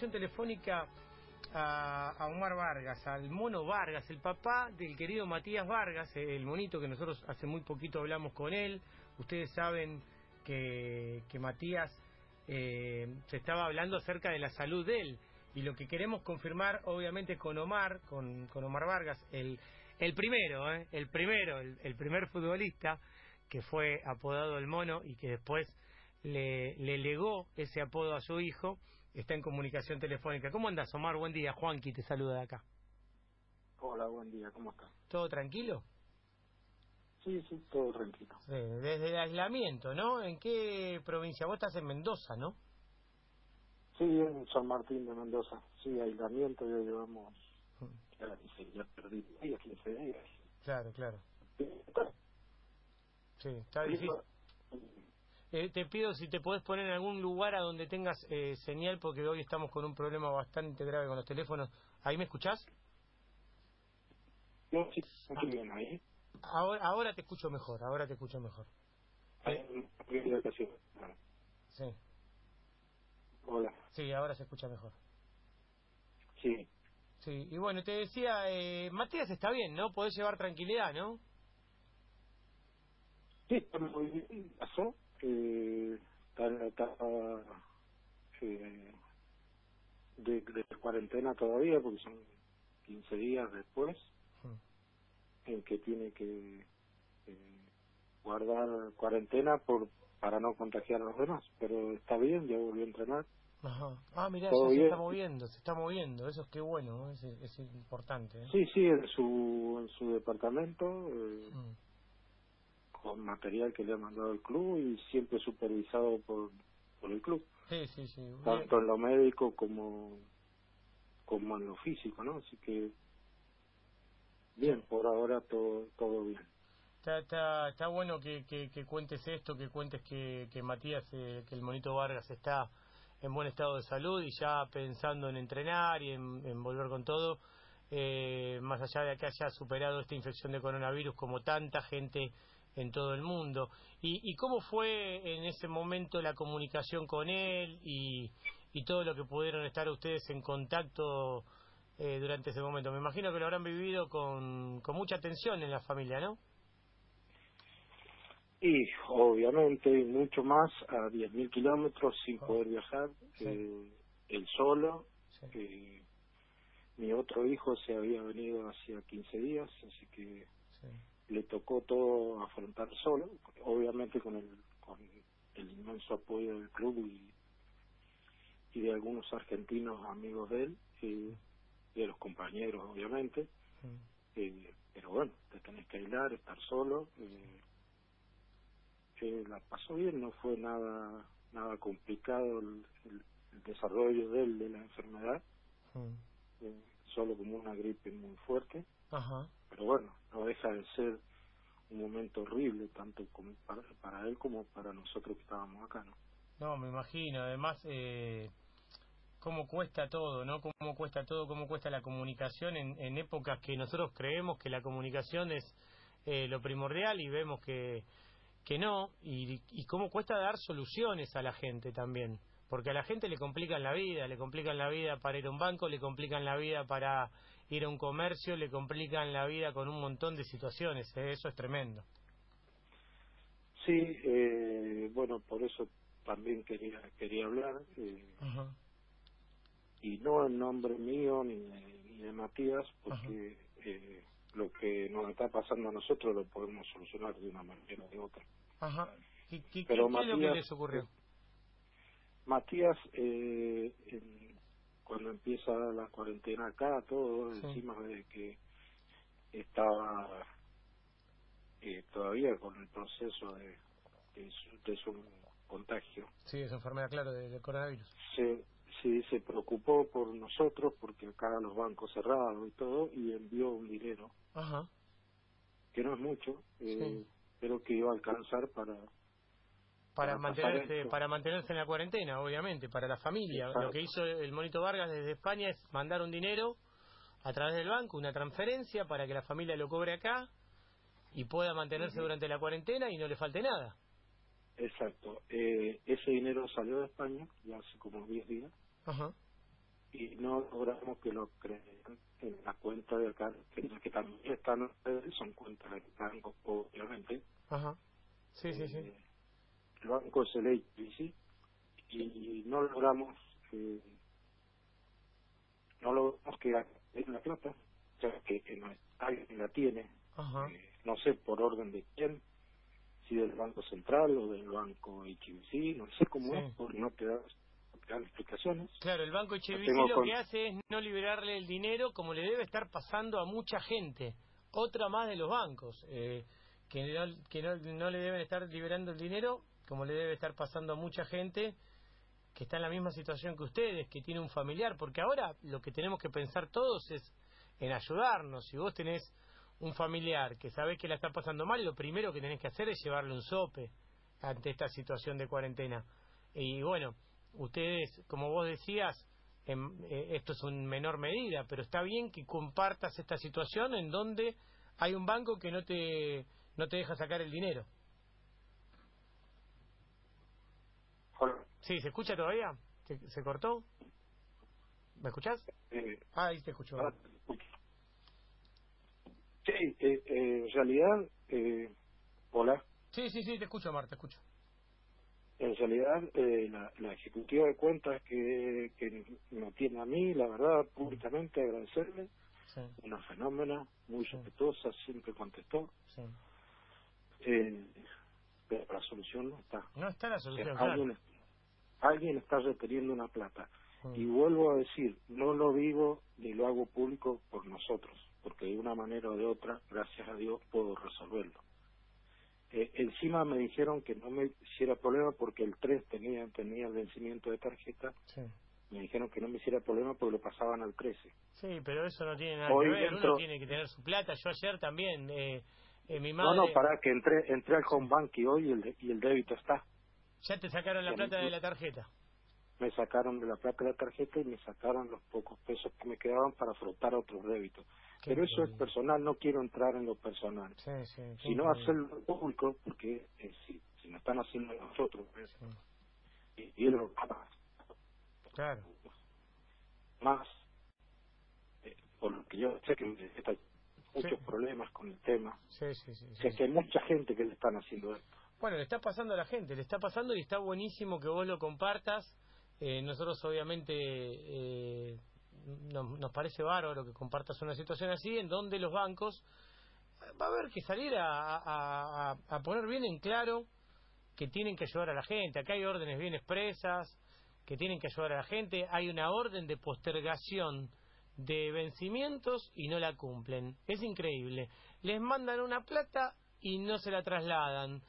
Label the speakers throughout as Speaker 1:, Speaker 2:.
Speaker 1: telefónica a, Omar Vargas, al mono Vargas, el papá del querido Matías Vargas, el monito que nosotros hace muy poquito hablamos con él. Ustedes saben que, que Matías eh, se estaba hablando acerca de la salud de él. Y lo que queremos confirmar, obviamente, con Omar, con, con Omar Vargas, el, el primero, ¿eh? el primero, el, primer futbolista que fue apodado el mono y que después le legó ese apodo a su hijo, está en comunicación telefónica. ¿Cómo andas, Omar? Buen día. Juanqui te saluda de acá.
Speaker 2: Hola, buen día, ¿cómo estás?
Speaker 1: ¿Todo tranquilo?
Speaker 2: Sí, sí, todo tranquilo.
Speaker 1: Sí, desde el aislamiento, ¿no? ¿En qué provincia? Vos estás en Mendoza, ¿no?
Speaker 2: Sí, en San Martín de Mendoza. Sí, aislamiento, ya llevamos, sí, ya perdí días, 15 días.
Speaker 1: Claro, claro.
Speaker 2: Sí,
Speaker 1: está difícil. Eh, te pido si te podés poner en algún lugar a donde tengas eh, señal, porque hoy estamos con un problema bastante grave con los teléfonos. ¿Ahí me escuchás?
Speaker 2: No, sí, muy bien ahí.
Speaker 1: Ahora, ahora te escucho mejor, ahora te escucho mejor. Eh, Sí,
Speaker 2: Hola,
Speaker 1: sí, ahora se escucha mejor.
Speaker 2: sí,
Speaker 1: Sí, y bueno, te decía, eh, Matías está bien, ¿no? Podés llevar tranquilidad, ¿no?
Speaker 2: sí, está muy bien, pasó. Eh, está en la etapa eh, de, de cuarentena todavía, porque son 15 días después. en que tiene que eh, guardar cuarentena por para no contagiar a los demás, pero está bien, ya volvió a entrenar.
Speaker 1: Ajá. Ah, mirá, ya se está moviendo, se está moviendo, eso es que bueno, ¿no? es, es importante. ¿eh?
Speaker 2: Sí, sí, en su en su departamento eh,
Speaker 1: Mm.
Speaker 2: Con material que le ha mandado el club y siempre supervisado por por el club,
Speaker 1: Sí, sí, sí.
Speaker 2: tanto en lo médico como como en lo físico, ¿no? Así que bien, por ahora todo todo bien.
Speaker 1: Está, está, está bueno que, que, que cuentes esto, que cuentes que, que Matías, eh, que el monito Vargas está en buen estado de salud y ya pensando en entrenar y en, en volver con todo, eh, más allá de que haya superado esta infección de coronavirus como tanta gente en todo el mundo. ¿Y, y cómo fue en ese momento la comunicación con él y, y todo lo que pudieron estar ustedes en contacto eh, durante ese momento? Me imagino que lo habrán vivido con, con mucha tensión en la familia, ¿no?
Speaker 2: Y obviamente mucho más a 10.000 kilómetros sin
Speaker 1: Ah.
Speaker 2: poder viajar,
Speaker 1: Sí.
Speaker 2: eh, él solo.
Speaker 1: Sí.
Speaker 2: eh, mi otro hijo se había venido hacía 15 días, así que
Speaker 1: Sí.
Speaker 2: Le tocó todo afrontar solo, obviamente con el, con el inmenso apoyo del club y, y de algunos argentinos amigos de él, y de los compañeros obviamente,
Speaker 1: Mm.
Speaker 2: eh, pero bueno, te tenés que aislar, estar solo. Eh, la pasó bien, no fue nada nada complicado el, el- el desarrollo de él de la enfermedad,
Speaker 1: Mm.
Speaker 2: Solo como una gripe muy fuerte,
Speaker 1: Ajá.
Speaker 2: pero bueno, no deja de ser un momento horrible tanto como para, para él como para nosotros que estábamos acá, ¿no?
Speaker 1: No, me imagino. Además, eh, cómo cuesta todo, ¿no? Cómo cuesta todo, cómo cuesta la comunicación en, en épocas que nosotros creemos que la comunicación es eh, lo primordial y vemos que, que no. Y, y cómo cuesta dar soluciones a la gente también. Porque a la gente le complican la vida, le complican la vida para ir a un banco, le complican la vida para ir a un comercio, le complican la vida con un montón de situaciones. ¿eh? Eso es tremendo.
Speaker 2: Sí, eh, bueno, por eso también quería quería hablar, eh, y no en nombre mío ni de, ni de Matías, porque eh, lo que nos está pasando a nosotros lo podemos solucionar de una manera o de otra.
Speaker 1: Ajá. ¿Qué, qué-
Speaker 2: Pero
Speaker 1: qué es lo que les ocurrió?
Speaker 2: Matías, eh, en- cuando empieza la cuarentena acá, todo,
Speaker 1: Sí.
Speaker 2: encima de que estaba eh, todavía con el proceso de, de, su, de su contagio,
Speaker 1: Sí, es enfermedad, claro, de, de coronavirus.
Speaker 2: se, sí se preocupó por nosotros, porque acá los bancos cerrados y todo, y envió un dinero,
Speaker 1: Ajá.
Speaker 2: que no es mucho, eh,
Speaker 1: Sí.
Speaker 2: pero que iba a alcanzar para...
Speaker 1: Para
Speaker 2: Para
Speaker 1: mantenerse, para mantenerse en la cuarentena, obviamente, para la familia.
Speaker 2: Exacto.
Speaker 1: Lo que hizo el Monito Vargas desde España es mandar un dinero a través del banco, una transferencia para que la familia lo cobre acá y pueda mantenerse durante la cuarentena y no le falte nada.
Speaker 2: Exacto. Eh, ese dinero salió de España ya hace como 10 días
Speaker 1: Ajá.
Speaker 2: y no logramos que lo creen en la cuenta de acá, que, que también están son cuentas de banco, obviamente.
Speaker 1: Ajá. Sí, sí, sí.
Speaker 2: El banco es el HBC y no logramos eh, no logramos que la plata, o sea, que, que no, alguien la tiene,
Speaker 1: Ajá.
Speaker 2: eh, no sé por orden de quién, si del Banco Central o del Banco HBC, no sé cómo
Speaker 1: Sí.
Speaker 2: es, porque no te, dan explicaciones.
Speaker 1: Claro, el banco HBC lo
Speaker 2: con-
Speaker 1: que hace es no liberarle el dinero como le debe estar pasando a mucha gente. Otra más de los bancos, eh, que, no, que no, no le deben estar liberando el dinero como le debe estar pasando a mucha gente que está en la misma situación que ustedes, que tiene un familiar. Porque ahora lo que tenemos que pensar todos es en ayudarnos. Si vos tenés un familiar que sabés que la está pasando mal, lo primero que tenés que hacer es llevarle un sope ante esta situación de cuarentena. Y bueno, ustedes, como vos decías, em, eh, esto es en menor medida, pero está bien que compartas esta situación en donde hay un banco que no te, no te deja sacar el dinero.
Speaker 2: Hola,
Speaker 1: Sí, ¿se escucha todavía? ¿Se, se cortó? ¿Me escuchás?
Speaker 2: eh,
Speaker 1: Ah, ahí te escucho.
Speaker 2: escucho. Sí, eh, eh, en realidad, eh, hola,
Speaker 1: Sí, sí, sí, te escucho, Marta, te escucho.
Speaker 2: en realidad eh, la, la ejecutiva de cuentas que, que me tiene a mí, la verdad, públicamente agradecerle,
Speaker 1: Sí,
Speaker 2: una fenómena, muy
Speaker 1: Sí.
Speaker 2: respetuosa, siempre contestó,
Speaker 1: sí.
Speaker 2: eh, pero la solución no está.
Speaker 1: No está la
Speaker 2: O sea,
Speaker 1: solución, claro.
Speaker 2: Alguien, está reteniendo una plata.
Speaker 1: Mm.
Speaker 2: Y vuelvo a decir, no lo digo ni lo hago público por nosotros, porque de una manera o de otra, gracias a Dios, puedo resolverlo. Eh, encima me dijeron que no me hiciera problema porque el 3 tenía, tenía el vencimiento de tarjeta,
Speaker 1: Sí.
Speaker 2: me dijeron que no me hiciera problema porque lo pasaban al 13.
Speaker 1: Sí, pero eso no tiene nada
Speaker 2: Hoy
Speaker 1: que ver. Uno
Speaker 2: entro-
Speaker 1: tiene que tener su plata. Yo ayer también, eh, eh, mi
Speaker 2: No,
Speaker 1: madre...
Speaker 2: no, para que entré, entré al home bank y hoy el, y el débito está.
Speaker 1: Ya te sacaron la plata
Speaker 2: me-
Speaker 1: de la tarjeta.
Speaker 2: Me sacaron de la plata de la tarjeta y me sacaron los pocos pesos que me quedaban para frotar otros débitos. Pero eso es personal, no quiero entrar en lo personal.
Speaker 1: Sí, sí. qué
Speaker 2: si no
Speaker 1: increíble.
Speaker 2: hacerlo público, porque eh, si, si lo están haciendo nosotros, eh,
Speaker 1: Sí,
Speaker 2: y, y lo
Speaker 1: claro.
Speaker 2: más eh, por lo que yo sé que hay muchos problemas con el tema,
Speaker 1: Sí, sí, sí.
Speaker 2: o sea que hay mucha gente que le están haciendo esto.
Speaker 1: Bueno, le está pasando a la gente, le está pasando y está buenísimo que vos lo compartas. Eh, nosotros obviamente eh, nos, nos parece bárbaro que compartas una situación así en donde los bancos eh, va a haber que salir a, a- poner bien en claro que tienen que ayudar a la gente. Acá hay órdenes bien expresas que tienen que ayudar a la gente. Hay una orden de postergación de vencimientos y no la cumplen. Es increíble. Les mandan una plata y no se la trasladan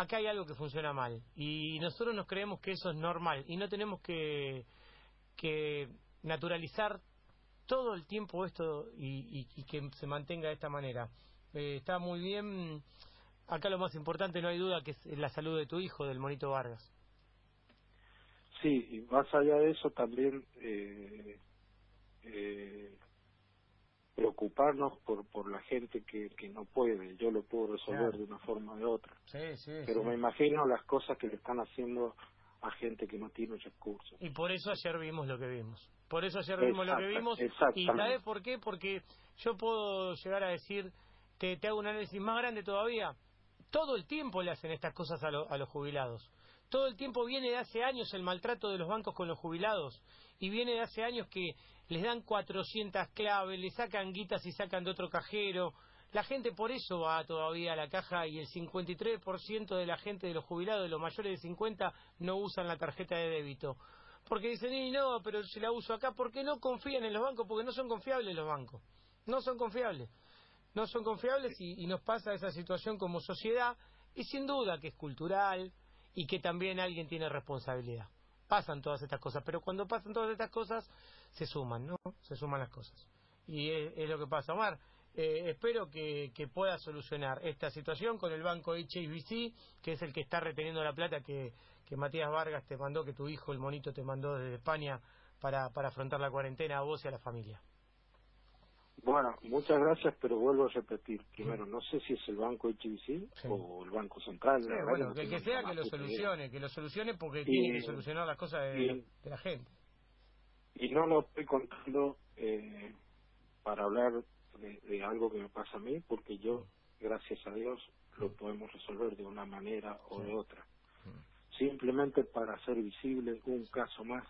Speaker 1: acá hay algo que funciona mal y nosotros nos creemos que eso es normal y no tenemos que, que naturalizar todo el tiempo esto y, y- que se mantenga de esta manera. Eh, está muy bien. Acá lo más importante, no hay duda, que es la salud de tu hijo, del monito Vargas.
Speaker 2: Sí, y más allá de eso también eh, eh, preocuparnos por por la gente que, que no puede. Yo lo puedo resolver
Speaker 1: Claro.
Speaker 2: de una forma o de otra.
Speaker 1: Sí, sí.
Speaker 2: Pero me imagino las cosas que le están haciendo a gente que no tiene recursos.
Speaker 1: Y por eso ayer vimos lo que vimos. Por eso ayer vimos lo que vimos. ¿Y sabes por qué? Porque yo puedo llegar a decir, te, te hago un análisis más grande todavía. Todo el tiempo le hacen estas cosas a, lo- a los jubilados. Todo el tiempo viene de hace años el maltrato de los bancos con los jubilados. Y viene de hace años que les dan 400 claves, le sacan guitas y sacan de otro cajero. La gente por eso va todavía a la caja y el 53% de la gente de los jubilados, de los mayores de 50, no usan la tarjeta de débito. Porque dicen, y no, pero si la uso acá, porque no confían en los bancos, porque no son confiables los bancos. No son confiables. No son confiables y, y nos pasa esa situación como sociedad y sin duda que es cultural y que también alguien tiene responsabilidad. Pasan todas estas cosas, pero cuando pasan todas estas cosas se suman, ¿no? Se suman las cosas. Y es, lo que pasa. Omar, eh, espero que, que pueda solucionar esta situación con el banco HSBC, que es el que está reteniendo la plata que, que Matías Vargas te mandó, que tu hijo, el monito, te mandó desde España para, para afrontar la cuarentena a vos y a la familia.
Speaker 2: Bueno, muchas gracias, pero vuelvo a repetir. Primero, no sé si es el Banco HBC
Speaker 1: Sí.
Speaker 2: o el Banco Central.
Speaker 1: Sí, bueno,
Speaker 2: no
Speaker 1: que que sea que lo solucione, que lo solucione porque
Speaker 2: Y-
Speaker 1: tiene que solucionar las cosas de,
Speaker 2: y-
Speaker 1: de la gente.
Speaker 2: y no lo estoy contando eh, para hablar de, algo que me pasa a mí, porque yo, gracias a Dios, lo podemos resolver de una manera o de otra. Simplemente para hacer visible un caso más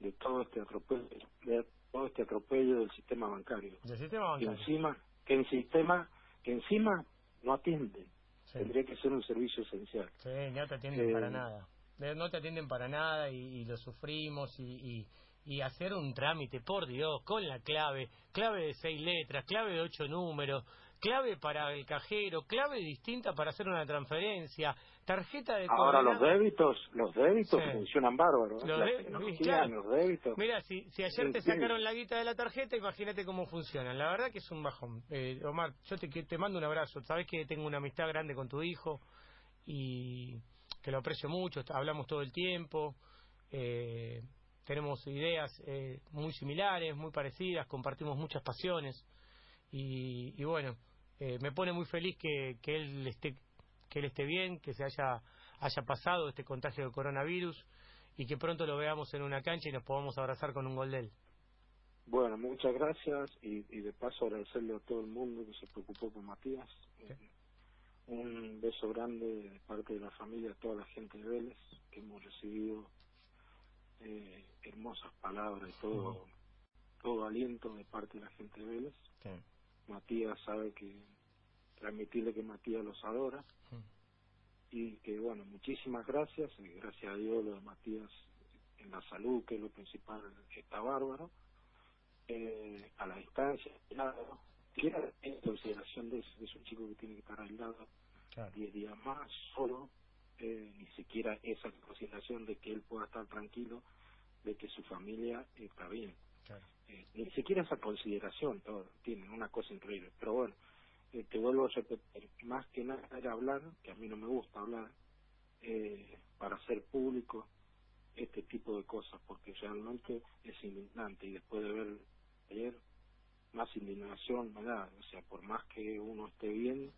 Speaker 2: de todo este atropello, de todo este atropello del sistema bancario.
Speaker 1: Del sistema bancario.
Speaker 2: Que encima, que en sistema, que encima no atiende. Tendría que ser un servicio esencial.
Speaker 1: Sí, no te atienden para eh, nada. No te atienden para nada y, lo sufrimos y y hacer un trámite, por Dios, con la clave, clave de seis letras, clave de ocho números, clave para el cajero, clave distinta para hacer una transferencia, tarjeta de
Speaker 2: Ahora los débitos, los débitos funcionan bárbaros. Los, débitos.
Speaker 1: Mira, si, si ayer te sacaron la guita de la tarjeta, imagínate cómo funcionan. La verdad que es un bajón. Eh, Omar, yo te, te mando un abrazo. Sabes que tengo una amistad grande con tu hijo y que lo aprecio mucho. Hablamos todo el tiempo. Eh, tenemos ideas eh, muy similares, muy parecidas, compartimos muchas pasiones y, bueno, eh, me pone muy feliz que, que, él esté que él esté bien, que se haya haya pasado este contagio de coronavirus y que pronto lo veamos en una cancha y nos podamos abrazar con un gol de él.
Speaker 2: Bueno, muchas gracias y, de paso agradecerle a todo el mundo que se preocupó por Matías. Un beso grande de parte de la familia, a toda la gente de Vélez que hemos recibido eh, hermosas palabras y todo, todo aliento de parte de la gente de Vélez. Matías sabe que transmitirle que Matías los adora. Y que bueno, muchísimas gracias, y gracias a Dios lo de Matías en la salud, que es lo principal, está bárbaro. Eh, a la distancia, claro, en consideración de eso, es un chico que tiene que estar aislado 10 días más, solo, eh, ni siquiera esa consideración de que él pueda estar tranquilo de que su familia está bien. Eh, ni siquiera esa consideración, todo, tienen una cosa increíble. Pero bueno, eh, te vuelvo a repetir, más que nada era hablar, que a mí no me gusta hablar, para hacer público este tipo de cosas, porque realmente es indignante y después de ver ayer, más indignación me da, o sea, por más que uno esté bien,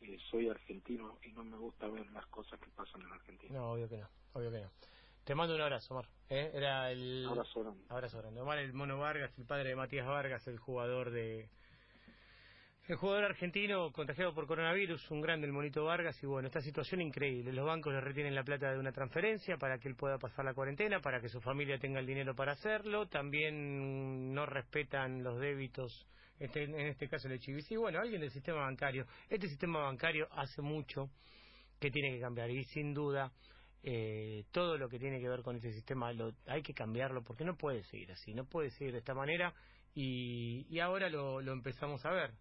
Speaker 2: eh, soy argentino y no me gusta ver las cosas que pasan en Argentina.
Speaker 1: No, obvio que no, obvio que no. Te mando un abrazo, Omar. ¿eh? Era el...
Speaker 2: Abrazo grande.
Speaker 1: Abrazo grande. Omar, el Mono Vargas, el padre de Matías Vargas, el jugador de... El jugador argentino contagiado por coronavirus, un grande el monito Vargas, y bueno, esta situación increíble. Los bancos le retienen la plata de una transferencia para que él pueda pasar la cuarentena, para que su familia tenga el dinero para hacerlo. También no respetan los débitos este, en este caso el HBC, bueno, alguien del sistema bancario. Este sistema bancario hace mucho que tiene que cambiar y sin duda eh, todo lo que tiene que ver con ese sistema lo, hay que cambiarlo porque no puede seguir así, no puede seguir de esta manera y, y ahora lo, lo empezamos a ver.